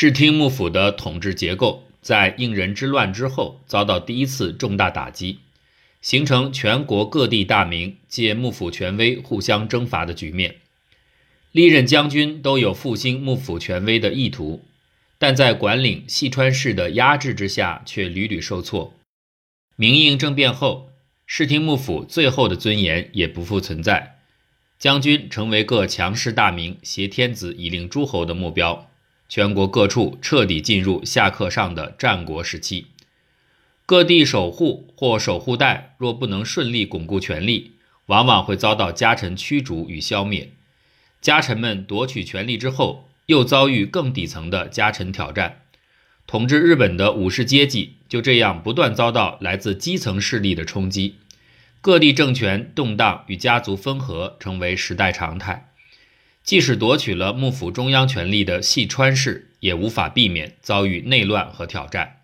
室町幕府的统治结构在应仁之乱之后遭到第一次重大打击，形成全国各地大名借幕府权威互相征伐的局面。历任将军都有复兴幕府权威的意图，但在管领细川氏的压制之下，却屡屡受挫。明应政变后，室町幕府最后的尊严也不复存在，将军成为各强势大名挟天子以令诸侯的目标。全国各处彻底进入下克上的战国时期，各地守护或守护代若不能顺利巩固权力，往往会遭到家臣驱逐与消灭。家臣们夺取权力之后，又遭遇更底层的家臣挑战。统治日本的武士阶级就这样不断遭到来自基层势力的冲击，各地政权动荡与家族分合成为时代常态。即使夺取了幕府中央权力的细川氏，也无法避免遭遇内乱和挑战。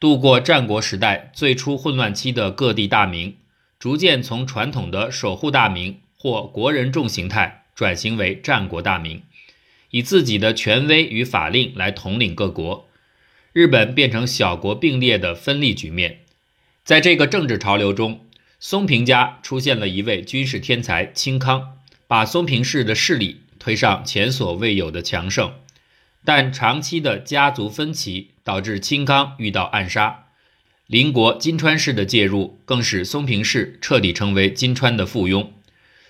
度过战国时代最初混乱期的各地大名，逐渐从传统的守护大名或国人众形态转型为战国大名，以自己的权威与法令来统领各国。日本变成小国并列的分立局面。在这个政治潮流中，松平家出现了一位军事天才清康。把松平氏的势力推上前所未有的强盛，但长期的家族分歧导致清康遇到暗杀，邻国金川氏的介入更使松平氏彻底成为金川的附庸。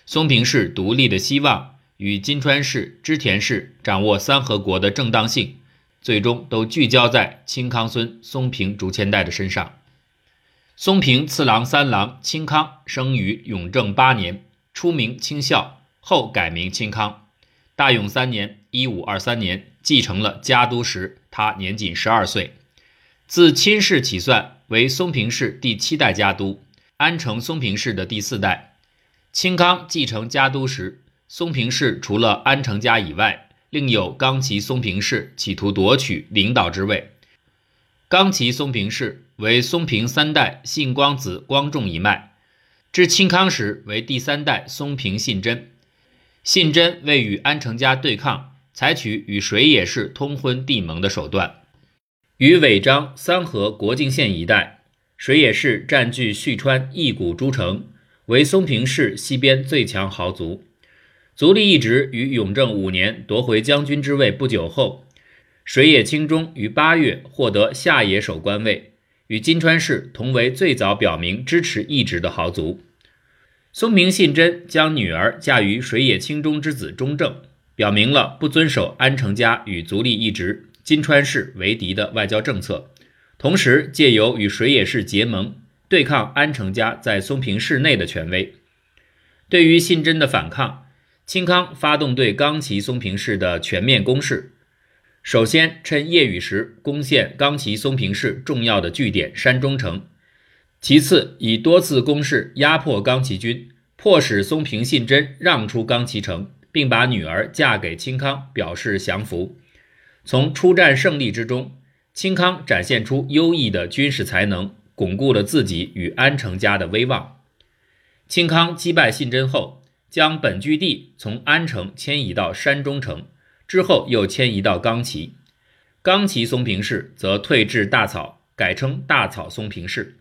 松平氏独立的希望与金川氏、织田氏掌握三河国的正当性，最终都聚焦在清康孙松平竹千代的身上。松平次郎三郎清康生于永正八年，初名清孝。后改名清康，大永三年（一五二三年）继承了家督时，他年仅十二岁。自亲氏起算，为松平氏第七代家督，安城松平氏的第四代。清康继承家督时，松平氏除了安城家以外，另有冈崎松平氏企图夺取领导之位。冈崎松平氏为松平三代信光子光重一脉，至清康时为第三代松平信真。信真为与安成家对抗，采取与水野氏通婚缔盟的手段。与尾张三河国境线一带，水野氏占据旭川一谷诸城，为松平氏西边最强豪族。足利义直于永正五年夺回将军之位不久后，水野清中于八月获得下野守官位，与金川氏同为最早表明支持义直的豪族。松平信贞将女儿嫁于水野清中之子中正，表明了不遵守安成家与足利义直、金川氏为敌的外交政策，同时借由与水野氏结盟，对抗安成家在松平氏内的权威。对于信贞的反抗，清康发动对冈崎松平氏的全面攻势，首先趁夜雨时攻陷冈崎松平氏重要的据点山中城。其次，以多次攻势压迫冈崎军，迫使松平信真让出冈崎城，并把女儿嫁给清康，表示降服。从出战胜利之中，清康展现出优异的军事才能，巩固了自己与安成家的威望。清康击败信真后，将本据地从安城迁移到山中城，之后又迁移到冈崎。冈崎松平氏则退至大草，改称大草松平氏。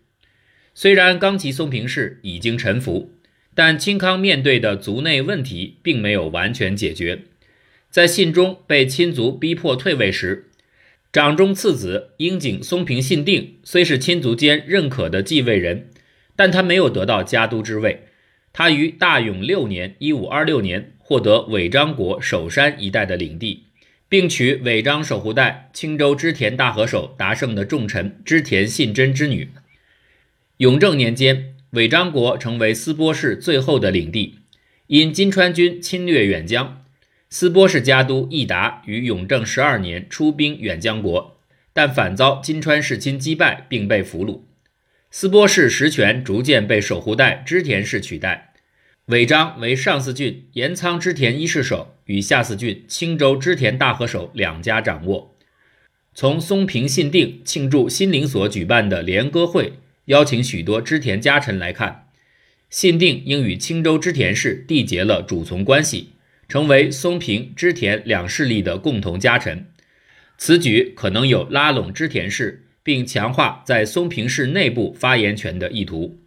虽然冈崎松平氏已经臣服，但清康面对的族内问题并没有完全解决。在信中被亲族逼迫退位时，长中次子樱井松平信定虽是亲族间认可的继位人，但他没有得到家督之位。他于大永六年（一五二六年）获得尾张国首山一带的领地，并娶尾张守护代青州织田大和守达胜的重臣织田信贞之女。永正年间，尾张国成为斯波氏最后的领地。因金川军侵略远江，斯波氏家督义达于永正十二年出兵远江国，但反遭金川氏亲击败，并被俘虏。斯波氏实权逐渐被守护代织田氏取代。尾张为上四郡岩仓织田一世守与下四郡青州织田大和守两家掌握。从松平信定庆祝新灵所举办的联歌会。邀请许多织田家臣来看，信定应与青州织田氏缔结了主从关系，成为松平织田两势力的共同家臣。此举可能有拉拢织田氏，并强化在松平氏内部发言权的意图。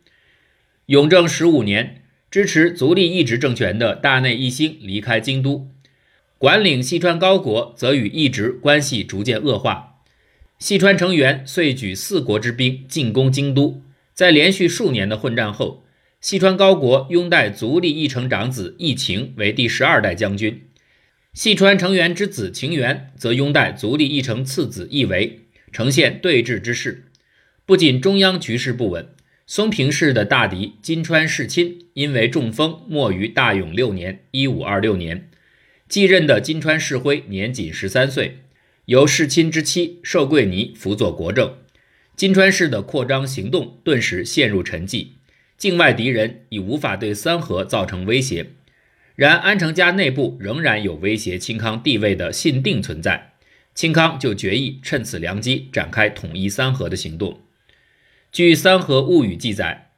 永正十五年，支持足利义直政权的大内义兴离开京都，管领细川高国则与义直关系逐渐恶化。细川成员遂举四国之兵进攻京都，在连续数年的混战后。细川高国拥戴足利义成长子义晴为第十二代将军，细川成员之子晴元则拥戴足利义成次子义为，呈现对峙之势。不仅中央局势不稳，松平氏的大敌金川世亲因为中风没于大永六年（一五二六年）。继任的金川世辉年仅十三岁，由世亲之妻寿贵尼辅佐国政，金川氏的扩张行动顿时陷入沉寂。境外敌人已无法对三河造成威胁，然安成家内部仍然有威胁清康地位的信定存在，清康就决意趁此良机展开统一三河的行动。据《三河物语》记载，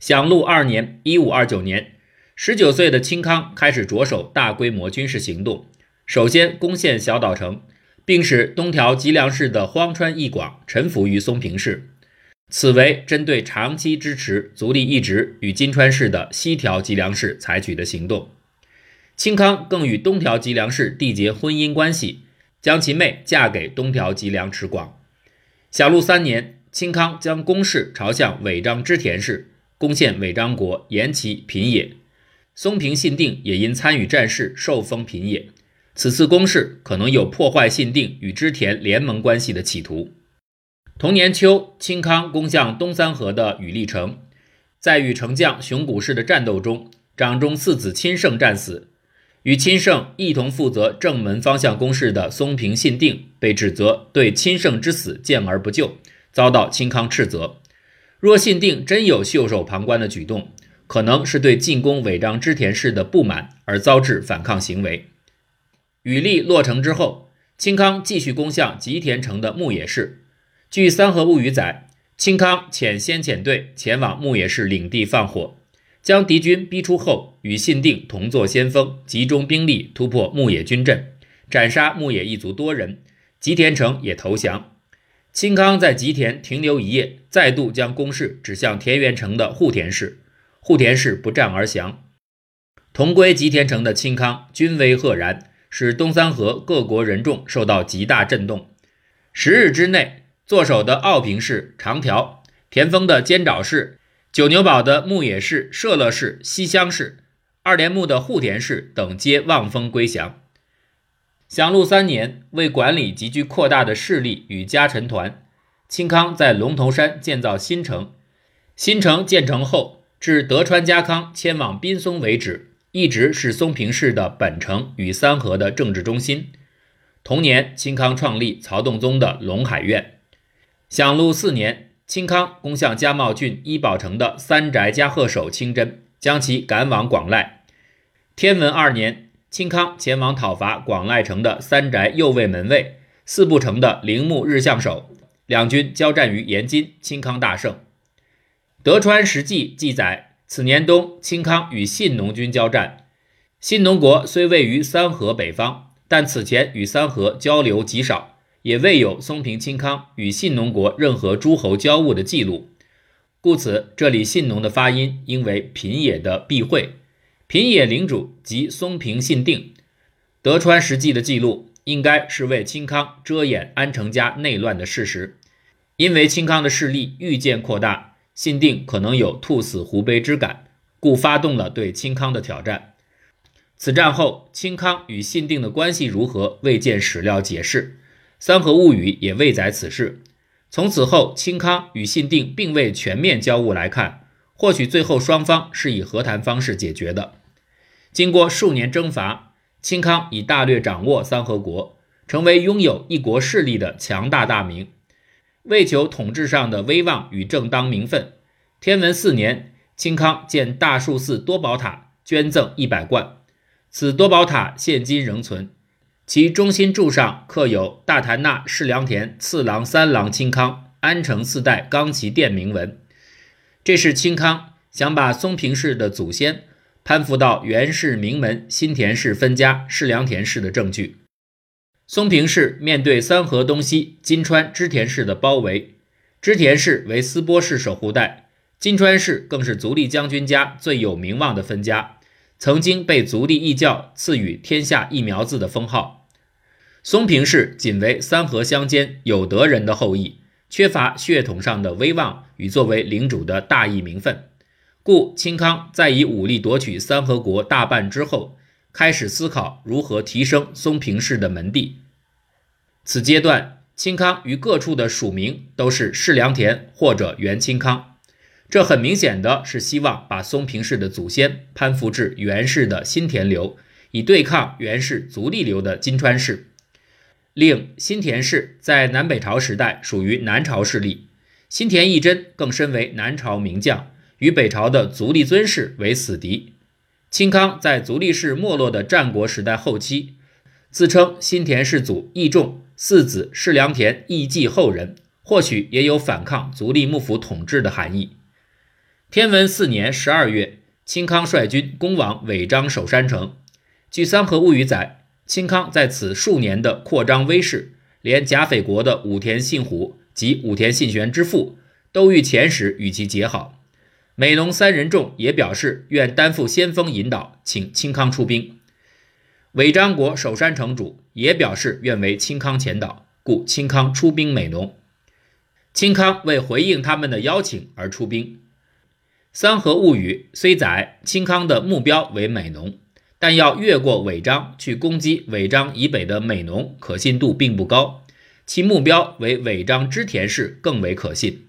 享禄二年（一五二九年），十九岁的清康开始着手大规模军事行动，首先攻陷小岛城，并使东条吉良氏的荒川义广臣服于松平氏。此为针对长期支持足利义直与金川氏的西条吉良氏采取的行动。清康更与东条吉良氏缔结婚姻关系，将其妹嫁给东条吉良持广。小禄三年，清康将攻势朝向尾张织田氏，攻陷尾张国延崎平野。松平信定也因参与战事受封平野。此次攻势可能有破坏信定与织田联盟关系的企图。同年秋，清康攻向东三河的羽利城，在与城将熊谷氏的战斗中，长中四子亲胜战死。与亲胜一同负责正门方向攻势的松平信定被指责对亲胜之死见而不救，遭到清康斥责。若信定真有袖手旁观的举动，可能是对进攻尾张织田氏的不满而遭致反抗行为。羽利落成之后，清康继续攻向吉田城的牧野氏。据《三河物语》载，清康遣先遣队前往牧野氏领地放火，将敌军逼出后，与信定同作先锋，集中兵力突破牧野军阵，斩杀牧野一族多人。吉田城也投降。清康在吉田停留一夜，再度将攻势指向田园城的户田氏，户田氏不战而降。同归吉田城的清康军威赫然，使东三河各国人众受到极大震动。十日之内。坐守的奥平氏、长条、田丰的监沼氏、九牛堡的牧野氏、社乐氏、西乡氏、二连木的户田氏等皆望风归降。享禄三年，为管理急剧扩大的势力与家臣团，清康在龙头山建造新城。新城建成后，至德川家康迁往滨松为止，一直是松平氏的本城与三河的政治中心。同年，清康创立曹洞宗的龙海院。享禄四年，清康攻向加茂郡伊保城的三宅加贺守清真，将其赶往广濑。天文二年，清康前往讨伐广濑城的三宅右卫门卫、四部城的铃木日向守，两军交战于延津，清康大胜。德川实纪记载，此年冬，清康与信农军交战。信农国虽位于三河北方，但此前与三河交流极少。也未有松平清康与信农国任何诸侯交恶的记录，故此这里信农的发音应为平野的避讳，平野领主即松平信定。德川实纪的记录应该是为清康遮掩安成家内乱的事实，因为清康的势力愈渐扩大，信定可能有兔死狐悲之感，故发动了对清康的挑战。此战后，清康与信定的关系如何，未见史料解释。《三河物语》也未载此事。从此后，清康与信定并未全面交恶来看，或许最后双方是以和谈方式解决的。经过数年征伐，清康已大略掌握三河国，成为拥有一国势力的强大大名。为求统治上的威望与正当名分，天文四年，清康建大树寺多宝塔，捐赠一百贯。此多宝塔现今仍存。其中心柱上刻有“大坛纳世良田次郎三郎清康安城四代冈崎殿”铭文，这是清康想把松平氏的祖先攀附到源氏名门新田氏分家世良田氏的证据。松平氏面对三河东西金川织田氏的包围，织田氏为斯波氏守护带，金川氏更是足利将军家最有名望的分家，曾经被足利义教赐予“天下一苗字”的封号。松平氏仅为三河乡间有德人的后裔，缺乏血统上的威望与作为领主的大义名分。故清康在以武力夺取三河国大半之后，开始思考如何提升松平氏的门第。此阶段，清康与各处的署名都是世良田或者元清康，这很明显的是希望把松平氏的祖先攀附至元氏的新田流，以对抗元氏足利流的金川氏。另新田氏在南北朝时代属于南朝势力，新田义贞更身为南朝名将。与北朝的足利尊氏为死敌。清康在足利氏没落的战国时代后期，自称新田氏祖义重四子世良田义继后人，或许也有反抗足利幕府统治的含义。天文四年十二月，清康率军攻往尾张守山城。据《三河物语》载，清康在此数年的扩张威势，连甲斐国的武田信虎及武田信玄之父都欲遣使与其结好。美浓三人众也表示愿担负先锋引导，请清康出兵。尾张国守山城主也表示愿为清康前导，故清康出兵美浓。清康为回应他们的邀请而出兵。三河物语虽载清康的目标为美浓，但要越过尾张去攻击尾张以北的美浓，可信度并不高。其目标为尾张织田氏更为可信。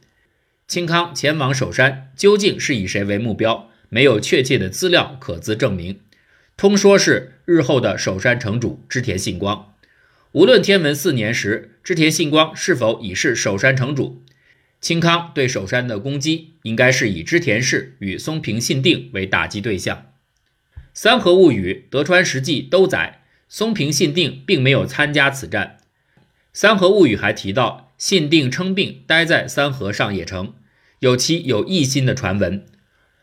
清康前往守山，究竟是以谁为目标？没有确切的资料可资证明。通说是日后的守山城主织田信光。无论天文四年时织田信光是否已是守山城主，清康对守山的攻击应该是以织田氏与松平信定为打击对象。三河物语、德川实纪都载松平信定并没有参加此战。三河物语还提到。信定称病，待在三河上野城，有其有异心的传闻。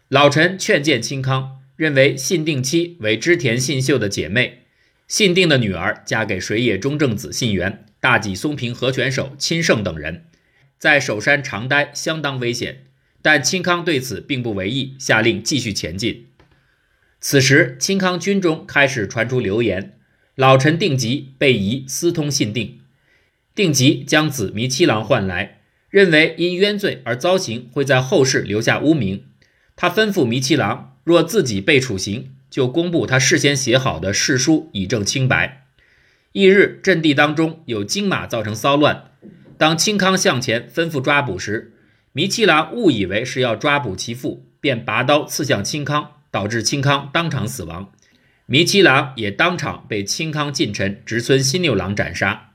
老臣劝谏清康，认为信定妻为织田信秀的姐妹，信定的女儿嫁给水野中正子信元、大吉松平和泉守亲胜等人，在首山长待相当危险。但清康对此并不为意，下令继续前进。此时，清康军中开始传出流言，老臣定吉被疑私通信定。定吉将子弥七郎唤来，认为因冤罪而遭刑，会在后世留下污名。他吩咐弥七郎，若自己被处刑，就公布他事先写好的誓书，以证清白。翌日，阵地当中有金马造成骚乱。当清康向前吩咐抓捕时，弥七郎误以为是要抓捕其父，便拔刀刺向清康，导致清康当场死亡。弥七郎也当场被清康近臣直村新六郎斩杀。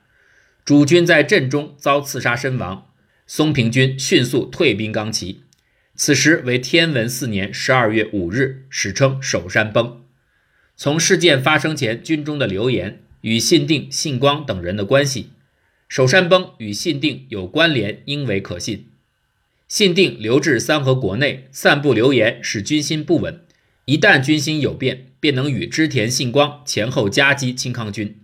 主军在阵中遭刺杀身亡，松平军迅速退兵冈崎。此时为天文四年十二月五日，史称守山崩。从事件发生前军中的流言与信定、信光等人的关系，守山崩与信定有关联，应为可信。信定留至三河国内散布流言，使军心不稳。一旦军心有变，便能与织田信光前后夹击清康军。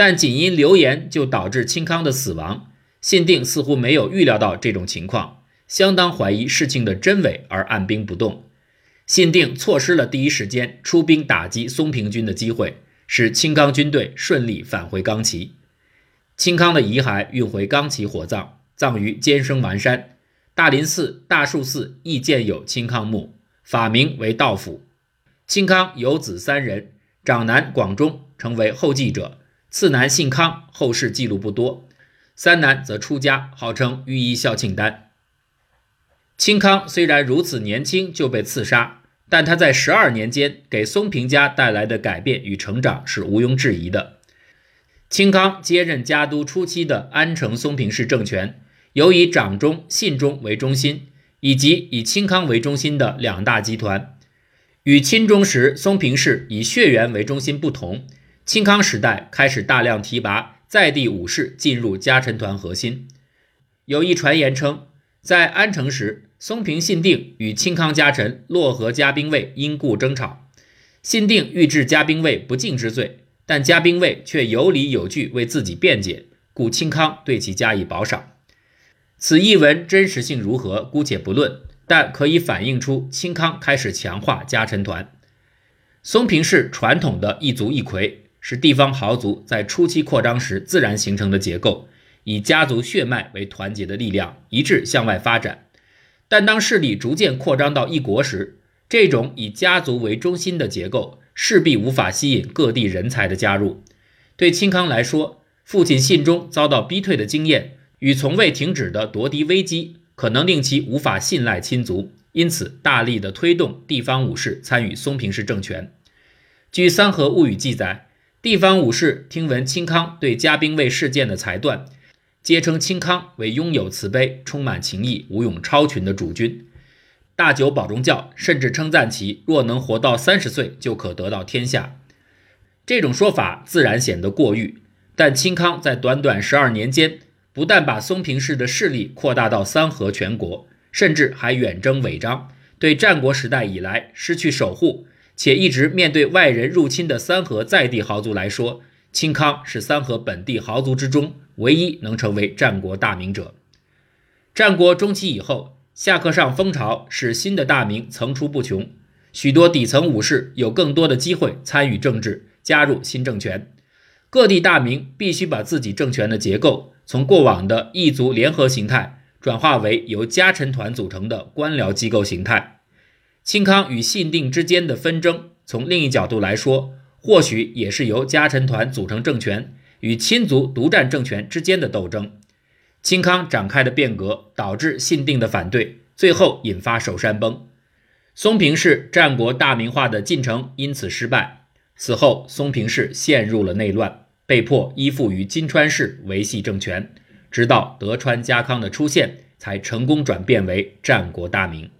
但仅因流言就导致清康的死亡，信定似乎没有预料到这种情况，相当怀疑事情的真伪而按兵不动。信定错失了第一时间出兵打击松平军的机会，使清康军队顺利返回冈崎。清康的遗骸运回冈崎火葬，葬于坚生丸山大林寺、大树寺亦建有清康墓，法名为道府。清康有子三人，长男广忠成为后继者。次男姓康，后世记录不多；三男则出家，号称御医孝庆丹。清康虽然如此年轻就被刺杀，但他在十二年间给松平家带来的改变与成长是毋庸置疑的。清康接任家督初期的安城松平氏政权，由以长中、信中为中心，以及以清康为中心的两大集团，与钦中时松平氏以血缘为中心不同。清康时代开始大量提拔在地武士进入家臣团核心。有一传言称，在安城时，松平信定与清康家臣洛河家兵卫因故争吵，信定欲治家兵卫不敬之罪，但嘉宾卫却有理有据为自己辩解，故清康对其加以褒赏。此译文真实性如何，姑且不论，但可以反映出清康开始强化家臣团。松平氏传统的一族一魁，是地方豪族在初期扩张时自然形成的结构，以家族血脉为团结的力量，一致向外发展。但当势力逐渐扩张到一国时，这种以家族为中心的结构势必无法吸引各地人才的加入。对清康来说，父亲信中遭到逼退的经验与从未停止的夺嫡危机，可能令其无法信赖亲族，因此大力的推动地方武士参与松平氏政权。据《三河物语》记载，地方武士听闻清康对嘉宾卫事件的裁断，皆称清康为拥有慈悲、充满情义、武勇超群的主君。大久保中教甚至称赞其若能活到三十岁，就可得到天下。这种说法自然显得过誉，但清康在短短十二年间，不但把松平氏的势力扩大到三河全国，甚至还远征尾张，对战国时代以来失去守护且一直面对外人入侵的三河在地豪族来说，清康是三河本地豪族之中唯一能成为战国大名者。战国中期以后。下克上风潮使新的大名层出不穷，许多底层武士有更多的机会参与政治，加入新政权。各地大名必须把自己政权的结构从过往的异族联合形态转化为由家臣团组成的官僚机构形态。清康与信定之间的纷争，从另一角度来说，或许也是由家臣团组成政权与亲族独占政权之间的斗争。清康展开的变革导致信定的反对，最后引发首山崩。松平氏战国大名化的进程因此失败。此后，松平氏陷入了内乱，被迫依附于金川氏维系政权，直到德川家康的出现，才成功转变为战国大名。